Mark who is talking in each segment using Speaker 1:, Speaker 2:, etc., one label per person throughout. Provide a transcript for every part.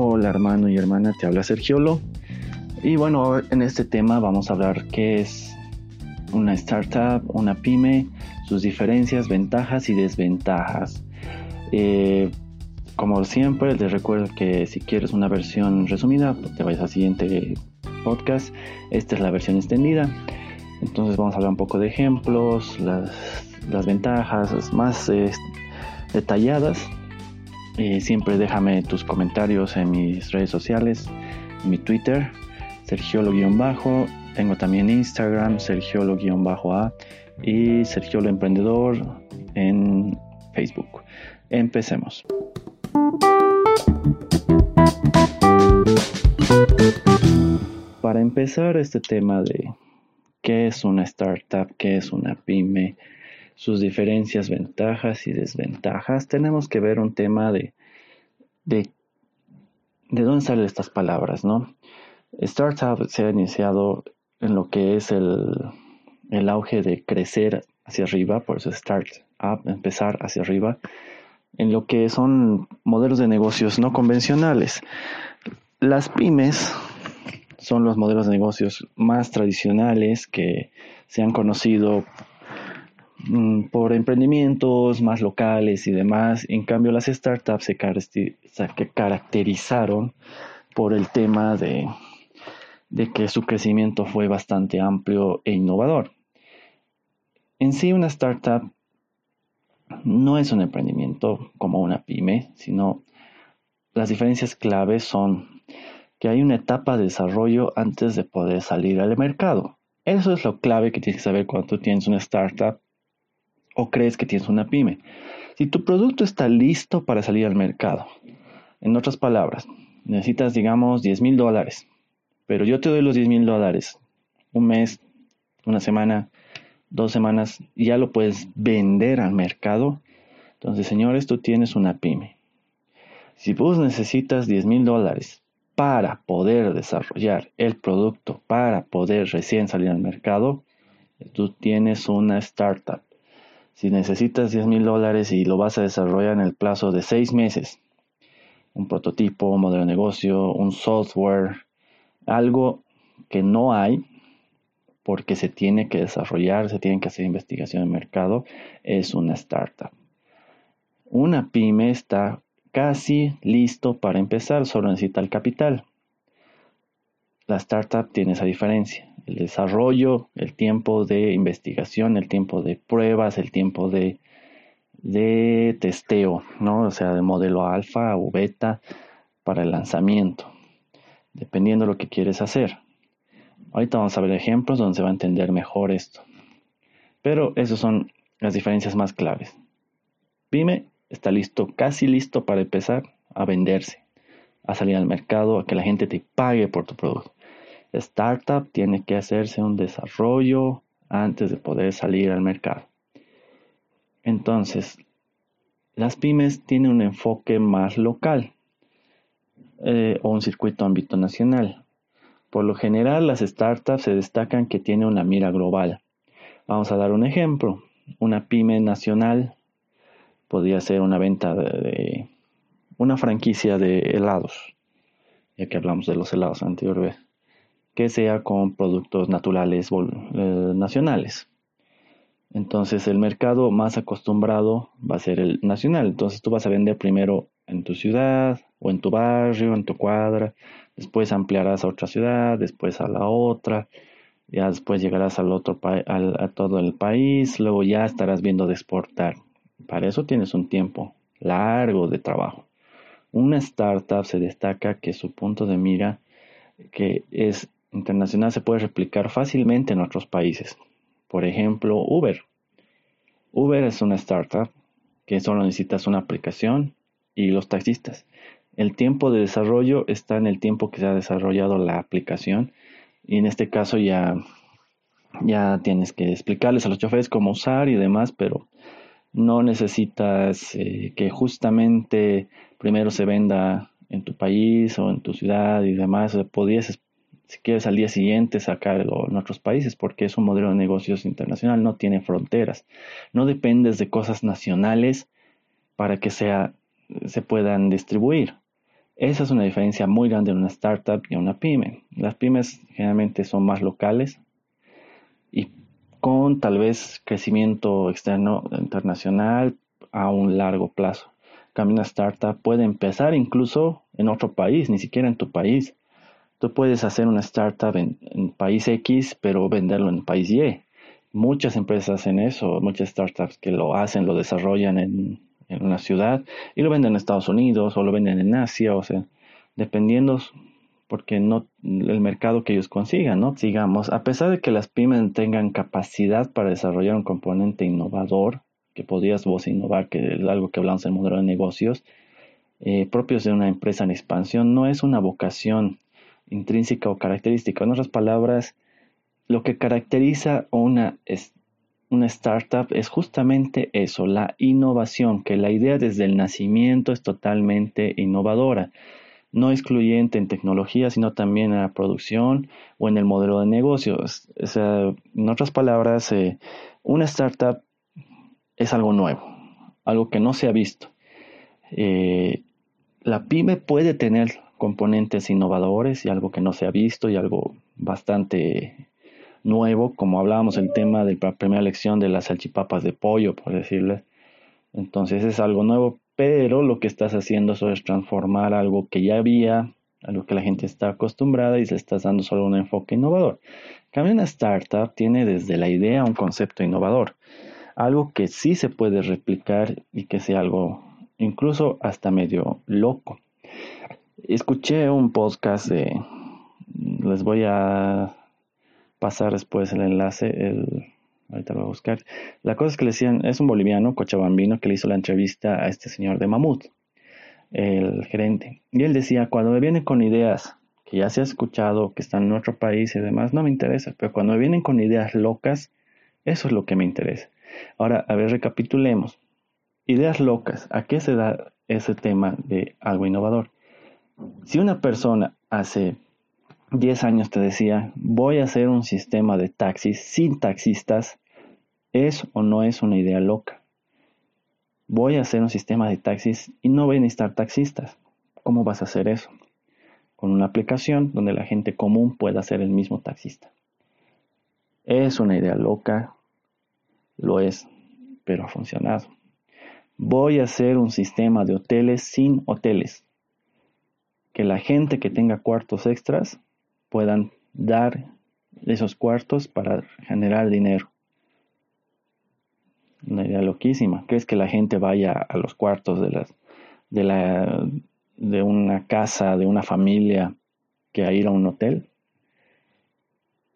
Speaker 1: Hola hermano y hermana, te habla Sergiolo. Y bueno, en este tema vamos a hablar qué es una startup, una pyme, sus diferencias, ventajas y desventajas. Eh, como siempre, les recuerdo que si quieres una versión resumida, te vayas al siguiente podcast. Esta es la versión extendida. Entonces vamos a hablar un poco de ejemplos, las, ventajas más eh, detalladas. Eh, siempre déjame tus comentarios en mis redes sociales, en mi Twitter, Sergiolo-bajo. Tengo también Instagram, Sergiolo-a y Sergiolo Emprendedor en Facebook. Empecemos. Para empezar este tema de qué es una startup, qué es una pyme, sus diferencias, ventajas y desventajas, tenemos que ver un tema de, de, de dónde salen estas palabras, ¿no? Startup se ha iniciado en lo que es el, el auge de crecer hacia arriba, por eso startup, empezar hacia arriba, en lo que son modelos de negocios no convencionales. Las pymes son los modelos de negocios más tradicionales que se han conocido por emprendimientos más locales y demás. En cambio, las startups se caracterizaron por el tema de, de que su crecimiento fue bastante amplio e innovador. En sí, una startup no es un emprendimiento como una pyme, sino las diferencias claves son que hay una etapa de desarrollo antes de poder salir al mercado. Eso es lo clave que tienes que saber cuando tienes una startup o crees que tienes una pyme. Si tu producto está listo para salir al mercado, en otras palabras, necesitas, digamos, 10 mil dólares, pero yo te doy los 10 mil dólares, un mes, una semana, dos semanas, y ya lo puedes vender al mercado. Entonces, señores, tú tienes una pyme. Si vos necesitas 10 mil dólares para poder desarrollar el producto, para poder recién salir al mercado, tú tienes una startup. Si necesitas 10 mil dólares y lo vas a desarrollar en el plazo de seis meses, un prototipo, un modelo de negocio, un software, algo que no hay, porque se tiene que desarrollar, se tiene que hacer investigación de mercado, es una startup. Una pyme está casi listo para empezar, solo necesita el capital. La startup tiene esa diferencia. El desarrollo, el tiempo de investigación, el tiempo de pruebas, el tiempo de, de testeo, ¿no? O sea, de modelo alfa o beta para el lanzamiento, dependiendo de lo que quieres hacer. Ahorita vamos a ver ejemplos donde se va a entender mejor esto. Pero esas son las diferencias más claves. Pyme está listo, casi listo para empezar a venderse, a salir al mercado, a que la gente te pague por tu producto. Startup tiene que hacerse un desarrollo antes de poder salir al mercado. Entonces, las pymes tienen un enfoque más local eh, o un circuito ámbito nacional. Por lo general, las startups se destacan que tienen una mira global. Vamos a dar un ejemplo. Una pyme nacional podría ser una venta de, una franquicia de helados, ya que hablamos de los helados anteriormente, que sea con productos naturales eh, nacionales. Entonces el mercado más acostumbrado va a ser el nacional. Entonces tú vas a vender primero en tu ciudad o en tu barrio, en tu cuadra, después ampliarás a otra ciudad, después a la otra, ya después llegarás al otro a todo el país, luego ya estarás viendo de exportar. Para eso tienes un tiempo largo de trabajo. Una startup se destaca que su punto de mira, que es internacional, se puede replicar fácilmente en otros países. Por ejemplo, Uber. Uber es una startup que solo necesitas una aplicación y los taxistas. El tiempo de desarrollo está en el tiempo que se ha desarrollado la aplicación y en este caso ya, ya tienes que explicarles a los choferes cómo usar y demás, pero no necesitas eh, que justamente primero se venda en tu país o en tu ciudad y demás. Podrías, si quieres, al día siguiente sacarlo en otros países porque es un modelo de negocios internacional, no tiene fronteras. No dependes de cosas nacionales para que sea se puedan distribuir. Esa es una diferencia muy grande en una startup y una pyme. Las pymes generalmente son más locales y con tal vez crecimiento externo internacional a un largo plazo. Cambio una startup puede empezar incluso en otro país, ni siquiera en tu país. Tú puedes hacer una startup en, país X, pero venderlo en país Y. Muchas empresas hacen eso, muchas startups que lo hacen, lo desarrollan en en una ciudad y lo venden en Estados Unidos o lo venden en Asia, o sea, dependiendo porque no el mercado que ellos consigan, ¿no? Sigamos, a pesar de que las pymes tengan capacidad para desarrollar un componente innovador, que podrías vos innovar, que es algo que hablamos en el modelo de negocios, eh, propios de una empresa en expansión, no es una vocación intrínseca o característica. En otras palabras, lo que caracteriza una una startup es justamente eso, la innovación, que la idea desde el nacimiento es totalmente innovadora, no excluyente en tecnología, sino también en la producción o en el modelo de negocios. en otras palabras, eh, una startup es algo nuevo, algo que no se ha visto. Eh, la pyme puede tener componentes innovadores y algo que no se ha visto y algo bastante nuevo, como hablábamos el tema de la primera lección de las salchipapas de pollo, por decirles. Entonces es algo nuevo, pero lo que estás haciendo es transformar algo que ya había, algo que la gente está acostumbrada y se estás dando solo un enfoque innovador. Cambio una startup tiene desde la idea un concepto innovador, algo que sí se puede replicar y que sea algo incluso hasta medio loco. Escuché un podcast de, les voy a pasar después el enlace, el, ahorita lo voy a buscar. La cosa es que le decían, es un boliviano, cochabambino, que le hizo la entrevista a este señor de Mamut, el gerente. Y él decía, cuando me vienen con ideas que ya se ha escuchado, que están en otro país y demás, no me interesa, pero cuando me vienen con ideas locas, eso es lo que me interesa. Ahora, a ver, recapitulemos. Ideas locas, ¿a qué se da ese tema de algo innovador? Si una persona hace 10 años te decía, voy a hacer un sistema de taxis sin taxistas, ¿es o no es una idea loca? Voy a hacer un sistema de taxis y no voy a necesitar taxistas. ¿Cómo vas a hacer eso? Con una aplicación donde la gente común pueda ser el mismo taxista. Es una idea loca, lo es, pero ha funcionado. Voy a hacer un sistema de hoteles sin hoteles. Que la gente que tenga cuartos extras puedan dar esos cuartos para generar dinero. Una idea loquísima. ¿Crees que la gente vaya a los cuartos de las de la de una casa, de una familia que a ir a un hotel?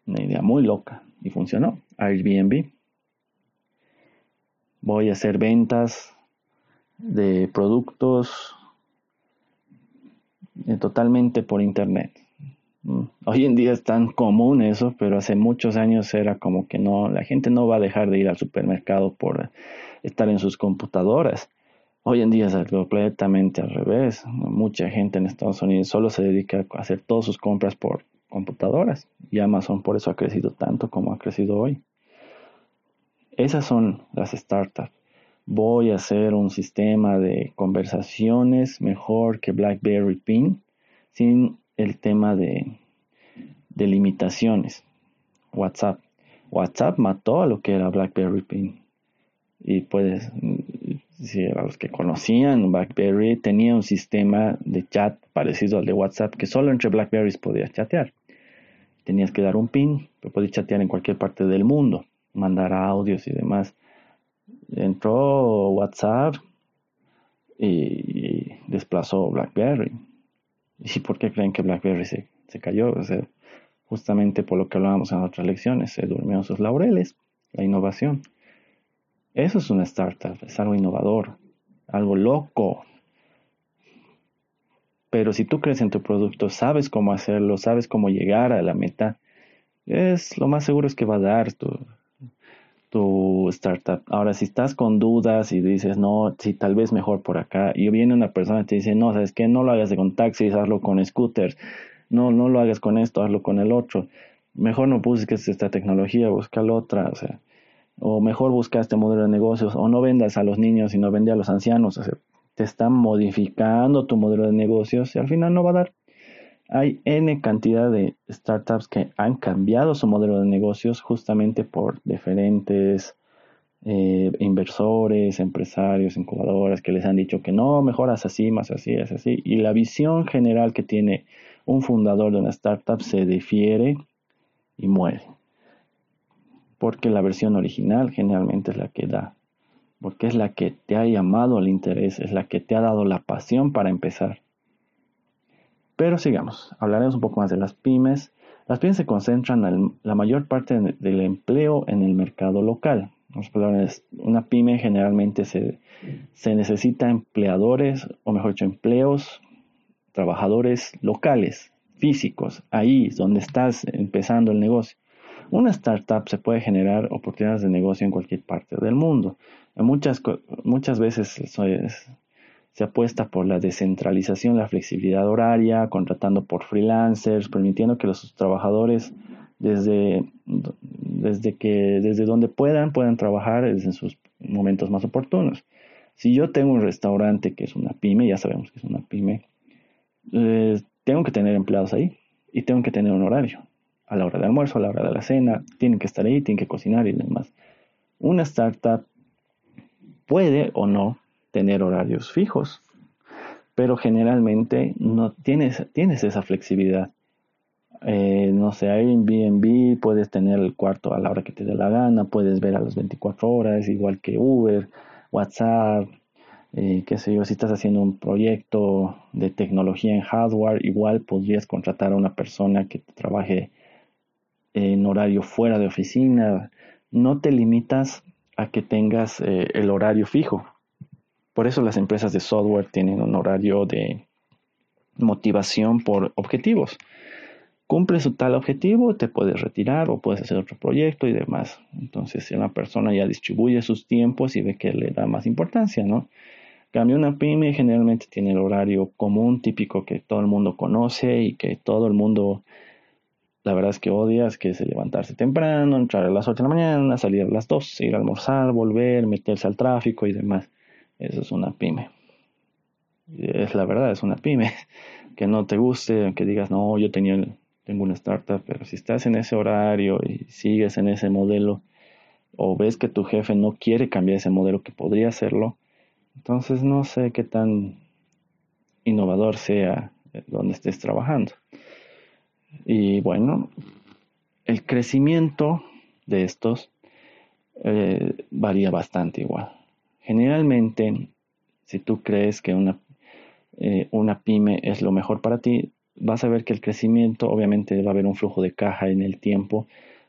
Speaker 1: Una idea muy loca y funcionó. Airbnb. Voy a hacer ventas de productos totalmente por internet. Mm, hoy en día es tan común eso, pero hace muchos años era como que no, la gente no va a dejar de ir al supermercado por estar en sus computadoras. Hoy en día es completamente al revés. Mucha gente en Estados Unidos solo se dedica a hacer todas sus compras por computadoras y Amazon por eso ha crecido tanto como ha crecido hoy. Esas son las startups. Voy a hacer un sistema de conversaciones mejor que BlackBerry Pin sin el tema de, de limitaciones. WhatsApp. WhatsApp mató a lo que era BlackBerry Pin. Y pues, si a los que conocían BlackBerry, tenía un sistema de chat parecido al de WhatsApp que solo entre Blackberries podías chatear. Tenías que dar un pin, pero podías chatear en cualquier parte del mundo, mandar audios y demás. Entró WhatsApp y desplazó BlackBerry. ¿Y por qué creen que BlackBerry se, se cayó? justamente por lo que hablábamos en otras lecciones, se durmió en sus laureles, la innovación. Eso es una startup, es algo innovador, algo loco. Pero si tú crees en tu producto, sabes cómo hacerlo, sabes cómo llegar a la meta, es lo más seguro es que va a dar tu, tu startup. Ahora, si estás con dudas y dices, no, si tal vez mejor por acá, y viene una persona y te dice, no, sabes que no lo hagas con taxis, hazlo con scooters, no, no lo hagas con esto, hazlo con el otro, mejor no busques esta tecnología, busca la otra, o sea, o mejor busca este modelo de negocios, o no vendas a los niños y no vende a los ancianos, o sea, te están modificando tu modelo de negocios y al final no va a dar. Hay N cantidad de startups que han cambiado su modelo de negocios justamente por diferentes eh, inversores, empresarios, incubadoras que les han dicho que no, mejoras así, más así, es así. Y la visión general que tiene un fundador de una startup se difiere y muere. Porque la versión original generalmente es la que da. Porque es la que te ha llamado al interés, es la que te ha dado la pasión para empezar. Pero sigamos, hablaremos un poco más de las pymes. Las pymes se concentran en la mayor parte del empleo en el mercado local. Una pyme generalmente se, se necesita empleadores, o mejor dicho, empleos, trabajadores locales, físicos, ahí donde estás empezando el negocio. Una startup se puede generar oportunidades de negocio en cualquier parte del mundo. Muchas, muchas veces se apuesta por la descentralización, la flexibilidad horaria, contratando por freelancers, permitiendo que los trabajadores desde, desde, que, desde donde puedan, puedan trabajar en sus momentos más oportunos. Si yo tengo un restaurante que es una pyme, ya sabemos que es una pyme, eh, tengo que tener empleados ahí y tengo que tener un horario. A la hora de almuerzo, a la hora de la cena, tienen que estar ahí, tienen que cocinar y demás. Una startup puede o no tener horarios fijos, pero generalmente no tienes, tienes esa flexibilidad. Eh, no sé, Airbnb, puedes tener el cuarto a la hora que te dé la gana, puedes ver a las 24 horas, igual que Uber, WhatsApp, eh, qué sé yo, si estás haciendo un proyecto de tecnología en hardware, igual podrías contratar a una persona que trabaje en horario fuera de oficina. No te limitas a que tengas eh, el horario fijo. Por eso las empresas de software tienen un horario de motivación por objetivos. Cumple su tal objetivo, te puedes retirar o puedes hacer otro proyecto y demás. Entonces, si una persona ya distribuye sus tiempos y ve que le da más importancia, ¿no? Cambio una pyme generalmente tiene el horario común, típico que todo el mundo conoce y que todo el mundo, la verdad es que odias, que es levantarse temprano, entrar a las 8 de la mañana, salir a las 2, ir a almorzar, volver, meterse al tráfico y demás. Eso es una pyme. Es la verdad, es una pyme. Que no te guste, que digas, no, yo tenía, tengo una startup, pero si estás en ese horario y sigues en ese modelo, o ves que tu jefe no quiere cambiar ese modelo, que podría hacerlo, entonces no sé qué tan innovador sea donde estés trabajando. Y bueno, el crecimiento de estos eh, varía bastante igual. Generalmente, si tú crees que una, eh, una pyme es lo mejor para ti, vas a ver que el crecimiento, obviamente va a haber un flujo de caja en el tiempo,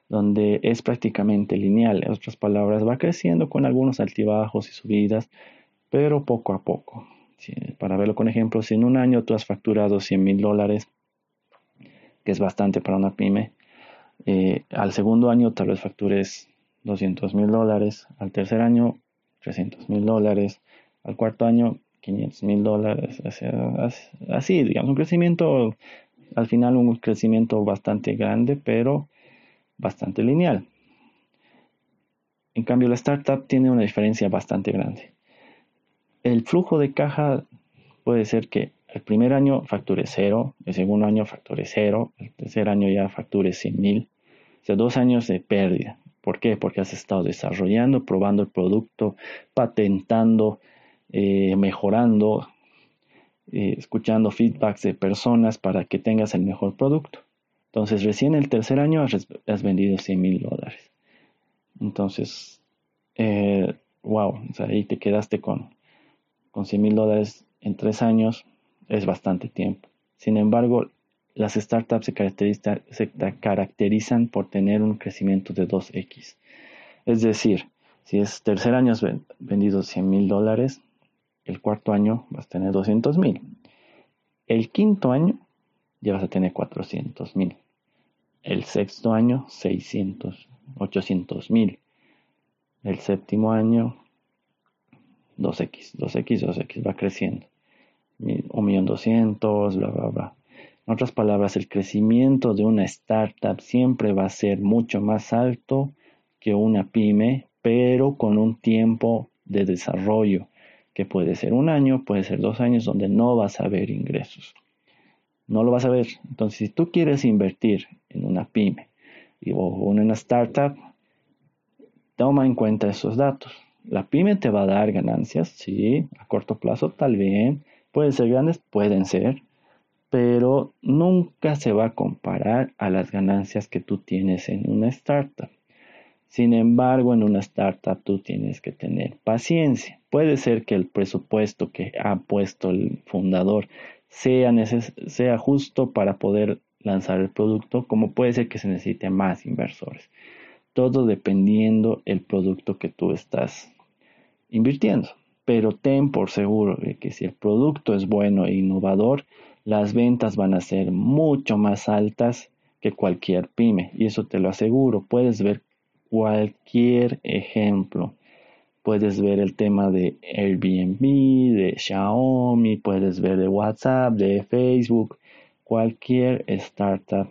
Speaker 1: donde es prácticamente lineal. En otras palabras, va creciendo con algunos altibajos y subidas, pero poco a poco. para verlo con ejemplos, si en un año tú has facturado 100 mil dólares, que es bastante para una pyme, eh, al segundo año tal vez factures 200 mil dólares, al tercer año 300 mil dólares, al cuarto año 500 mil dólares, así, digamos, un crecimiento, al final un crecimiento bastante grande, pero bastante lineal. En cambio, la startup tiene una diferencia bastante grande el flujo de caja puede ser que el primer año facture cero, el segundo año facture cero, el tercer año ya facture 100 mil. O sea, dos años de pérdida. ¿Por qué? Porque has estado desarrollando, probando el producto, patentando, eh, mejorando, eh, escuchando feedbacks de personas para que tengas el mejor producto. Entonces, recién el tercer año has, vendido 100 mil dólares. Entonces, eh, wow, sea, ahí te quedaste con con 100 mil dólares en tres años es bastante tiempo. Sin embargo, las startups se, caracterizan por tener un crecimiento de 2x. Es decir, si es tercer año has vendido 100 mil dólares, el cuarto año vas a tener 200 mil. El quinto año ya vas a tener 400 mil. El sexto año 600, 800 mil. El séptimo año 2x, 2x, 2x, va creciendo. Un millón doscientos, bla, bla, bla. En otras palabras, el crecimiento de una startup siempre va a ser mucho más alto que una pyme, pero con un tiempo de desarrollo. que puede ser un año, puede ser dos años, donde no vas a ver ingresos. No lo vas a ver. Entonces, si tú quieres invertir en una pyme o en una startup, toma en cuenta esos datos. La pyme te va a dar ganancias, sí, a corto plazo tal vez, pueden ser grandes, pueden ser, pero nunca se va a comparar a las ganancias que tú tienes en una startup. Sin embargo, en una startup tú tienes que tener paciencia. Puede ser que el presupuesto que ha puesto el fundador sea, justo para poder lanzar el producto, como puede ser que se necesite más inversores. Todo dependiendo el producto que tú estás invirtiendo. Pero ten por seguro que si el producto es bueno e innovador, las ventas van a ser mucho más altas que cualquier pyme. Y eso te lo aseguro. Puedes ver cualquier ejemplo. Puedes ver el tema de Airbnb, de Xiaomi, puedes ver de WhatsApp, de Facebook. Cualquier startup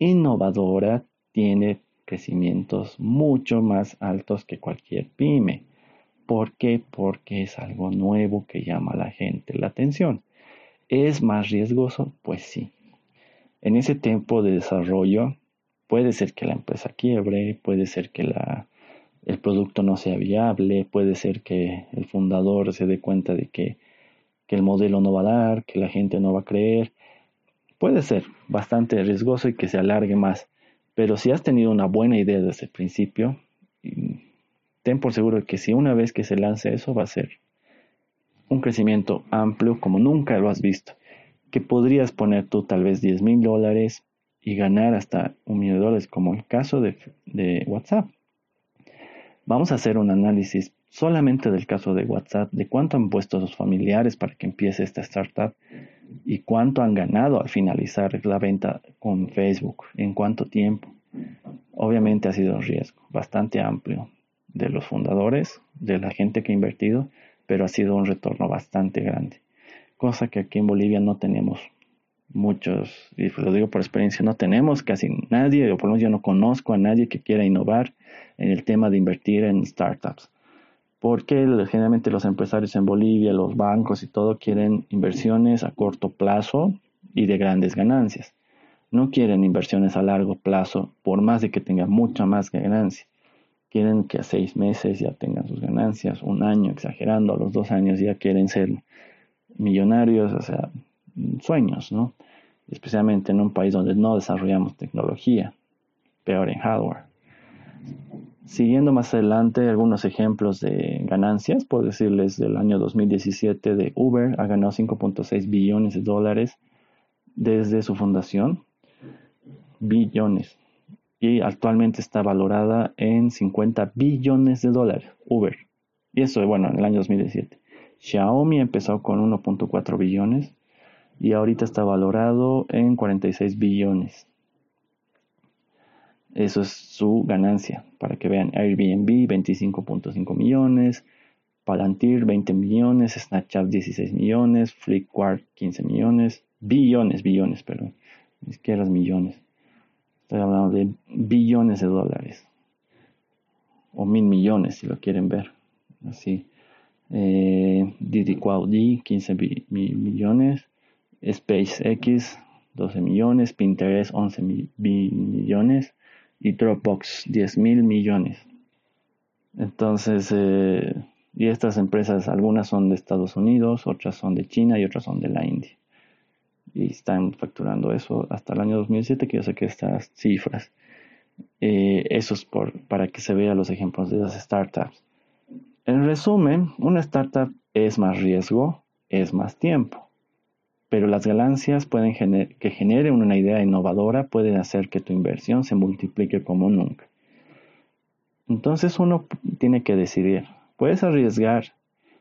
Speaker 1: innovadora tiene crecimientos mucho más altos que cualquier pyme. ¿Por qué? Porque es algo nuevo que llama a la gente la atención. ¿Es más riesgoso? Pues sí. En ese tiempo de desarrollo Puede ser que la empresa quiebre, puede ser que la, el producto no sea viable, puede ser que el fundador se dé cuenta de que, que el modelo no va a dar, que la gente no va a creer. Puede ser bastante riesgoso y que se alargue más. Pero si has tenido una buena idea desde el principio, ten por seguro que si una vez que se lance eso va a ser un crecimiento amplio como nunca lo has visto. Que podrías poner tú tal vez 10 mil dólares, y ganar hasta un millón de dólares, como el caso de, WhatsApp. Vamos a hacer un análisis solamente del caso de WhatsApp, de cuánto han puesto sus familiares para que empiece esta startup y cuánto han ganado al finalizar la venta con Facebook, en cuánto tiempo. Obviamente ha sido un riesgo bastante amplio de los fundadores, de la gente que ha invertido, pero ha sido un retorno bastante grande, cosa que aquí en Bolivia no tenemos muchos, y pues lo digo por experiencia, no tenemos casi nadie, o por lo menos yo no conozco a nadie que quiera innovar en el tema de invertir en startups. Porque generalmente los empresarios en Bolivia, los bancos y todo quieren inversiones a corto plazo y de grandes ganancias. No quieren inversiones a largo plazo, por más de que tengan mucha más ganancia. Quieren que a seis meses ya tengan sus ganancias, un año exagerando, a los dos años ya quieren ser millonarios, o sea, sueños, ¿no? Especialmente en un país donde no desarrollamos tecnología, peor en hardware. Siguiendo más adelante algunos ejemplos de ganancias, puedo decirles del año 2017 de Uber ha ganado 5.6 billones de dólares desde su fundación. Billones. Y actualmente está valorada en 50 billones de dólares. Uber. Y eso, bueno, en el año 2017. Xiaomi empezó con 1.4 billones y ahorita está valorado en 46 billones. Eso es su ganancia. Para que vean, Airbnb 25.5 millones, Palantir 20 millones, Snapchat 16 millones, Flipkart 15 millones, billones, billones, perdón, ni siquiera millones. Estoy hablando de billones de dólares. O mil millones si lo quieren ver. Así. Eh, Didi 15 millones. SpaceX 12 millones, Pinterest 11 millones y Dropbox 10 mil millones. Entonces, eh, y estas empresas, algunas son de Estados Unidos, otras son de China y otras son de la India. Y están facturando eso hasta el año 2007, que yo sé que estas cifras. Eh, eso es por, para que se vean los ejemplos de las startups. En resumen, una startup es más riesgo, es más tiempo pero las ganancias pueden que generen una idea innovadora pueden hacer que tu inversión se multiplique como nunca. Entonces uno tiene que decidir, puedes arriesgar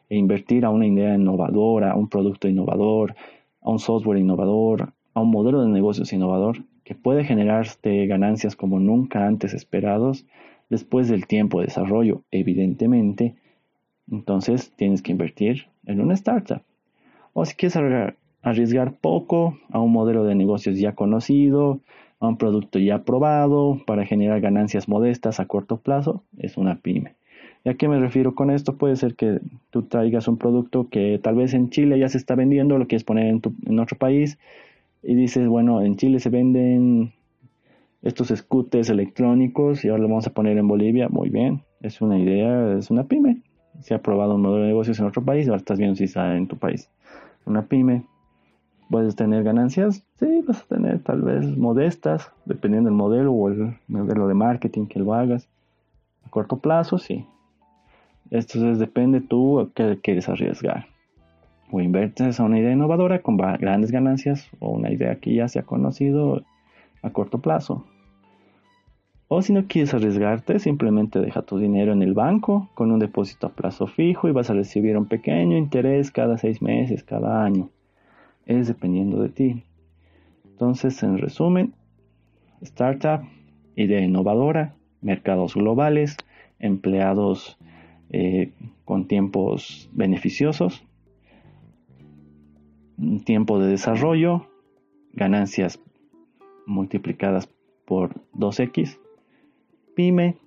Speaker 1: e invertir a una idea innovadora, un producto innovador, a un software innovador, a un modelo de negocios innovador que puede generarte ganancias como nunca antes esperados después del tiempo de desarrollo, evidentemente. Entonces tienes que invertir en una startup. O si quieres arriesgar poco a un modelo de negocios ya conocido, a un producto ya probado para generar ganancias modestas a corto plazo, es una pyme. ¿Y a qué me refiero con esto? Puede ser que tú traigas un producto que tal vez en Chile ya se está vendiendo, lo quieres poner en, en otro país y dices, bueno, en Chile se venden estos scooters electrónicos y ahora lo vamos a poner en Bolivia. Muy bien, es una idea, es una pyme. Se ha probado un modelo de negocios en otro país, ahora estás viendo si está en tu país. Una pyme. ¿Puedes tener ganancias? Sí, vas a tener tal vez modestas, dependiendo del modelo o el modelo de marketing que lo hagas. A corto plazo, sí. Entonces depende tú qué quieres arriesgar. O inviertes a una idea innovadora con grandes ganancias o una idea que ya se ha conocido a corto plazo. O si no quieres arriesgarte, simplemente deja tu dinero en el banco con un depósito a plazo fijo y vas a recibir un pequeño interés cada seis meses, cada año. Es dependiendo de ti. Entonces, en resumen, startup, idea innovadora, mercados globales, empleados eh, con tiempos beneficiosos, tiempo de desarrollo, ganancias multiplicadas por 2x pyme,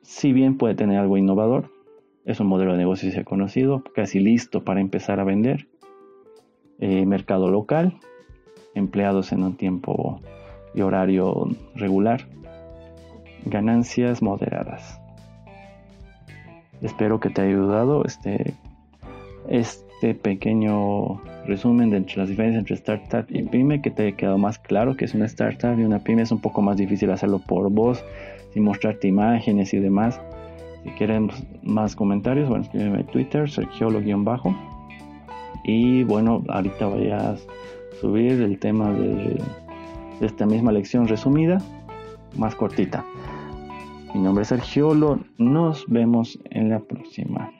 Speaker 1: si bien puede tener algo innovador, es un modelo de negocio ya conocido, casi listo para empezar a vender. Eh, mercado local, empleados en un tiempo y horario regular, ganancias moderadas. Espero que te haya ayudado este, este pequeño resumen de entre las diferencias entre startup y pyme, que te haya quedado más claro que es una startup y una pyme es un poco más difícil hacerlo por voz sin mostrarte imágenes y demás. Si quieren más comentarios, bueno, escríbeme en Twitter, sergiolo-bajo. Y bueno, ahorita voy a subir el tema de esta misma lección resumida, más cortita. Mi nombre es Sergiolo, nos vemos en la próxima.